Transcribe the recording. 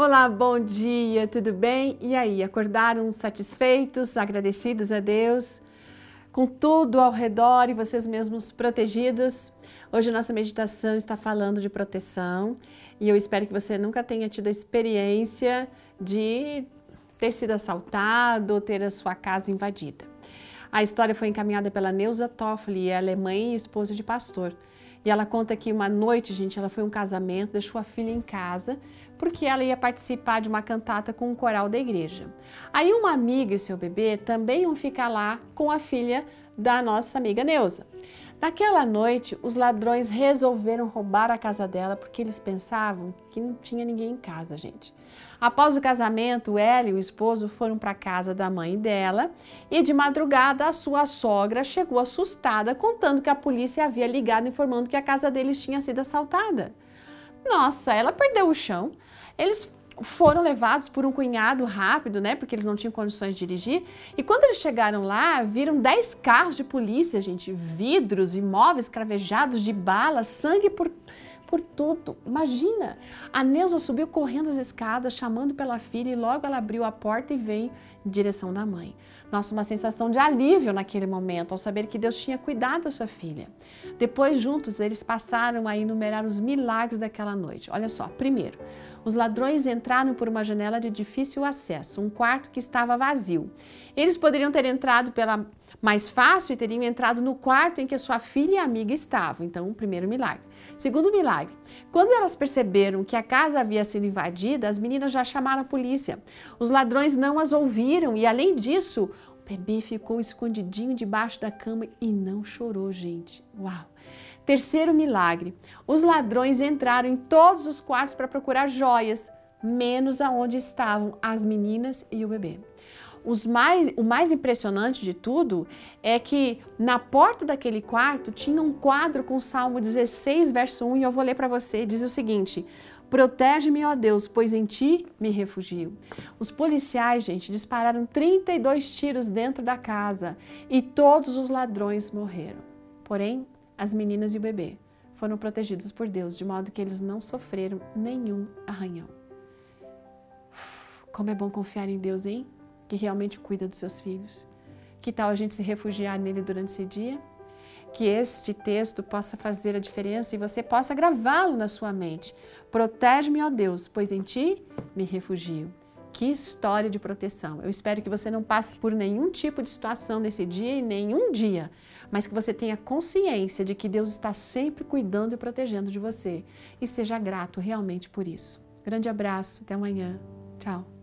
Olá, bom dia, tudo bem? E aí, acordaram satisfeitos, agradecidos a Deus, com tudo ao redor e vocês mesmos protegidos? Hoje nossa meditação está falando de proteção e eu espero que você nunca tenha tido a experiência de ter sido assaltado ou ter a sua casa invadida. A história foi encaminhada pela Neuza Toffoli, ela é e esposa de pastor. E ela conta que uma noite, gente, ela foi um casamento, deixou a filha em casa, porque ela ia participar de uma cantata com um coral da igreja. Aí uma amiga e seu bebê também iam ficar lá com a filha da nossa amiga Neuza. Naquela noite, os ladrões resolveram roubar a casa dela porque eles pensavam que não tinha ninguém em casa, gente. Após o casamento, ela e o esposo foram para a casa da mãe dela e de madrugada a sua sogra chegou assustada, contando que a polícia havia ligado informando que a casa deles tinha sido assaltada. Nossa, ela perdeu o chão. Eles foram levados por um cunhado rápido, né? Porque eles não tinham condições de dirigir. E quando eles chegaram lá, viram 10 carros de polícia, gente, vidros, imóveis cravejados de balas, sangue por por tudo. Imagina! A Neuza subiu correndo as escadas, chamando pela filha, e logo ela abriu a porta e veio em direção da mãe. Nossa, uma sensação de alívio naquele momento, ao saber que Deus tinha cuidado da sua filha. Depois, juntos, eles passaram a enumerar os milagres daquela noite. Olha só, primeiro, os ladrões entraram por uma janela de difícil acesso, um quarto que estava vazio. Eles poderiam ter entrado pela mais fácil teriam entrado no quarto em que sua filha e amiga estavam. Então, o primeiro milagre. Segundo milagre, quando elas perceberam que a casa havia sido invadida, as meninas já chamaram a polícia. Os ladrões não as ouviram e, além disso, o bebê ficou escondidinho debaixo da cama e não chorou, gente. Uau! Terceiro milagre: os ladrões entraram em todos os quartos para procurar joias, menos aonde estavam as meninas e o bebê. Mais, o mais impressionante de tudo é que na porta daquele quarto tinha um quadro com Salmo 16, verso 1, e eu vou ler para você. Diz o seguinte: Protege-me, ó Deus, pois em ti me refugio. Os policiais, gente, dispararam 32 tiros dentro da casa e todos os ladrões morreram. Porém, as meninas e o bebê foram protegidos por Deus, de modo que eles não sofreram nenhum arranhão. Como é bom confiar em Deus, hein? Que realmente cuida dos seus filhos. Que tal a gente se refugiar nele durante esse dia? Que este texto possa fazer a diferença e você possa gravá-lo na sua mente. Protege-me, ó Deus, pois em ti me refugio. Que história de proteção. Eu espero que você não passe por nenhum tipo de situação nesse dia e nenhum dia, mas que você tenha consciência de que Deus está sempre cuidando e protegendo de você. E seja grato realmente por isso. Grande abraço, até amanhã. Tchau.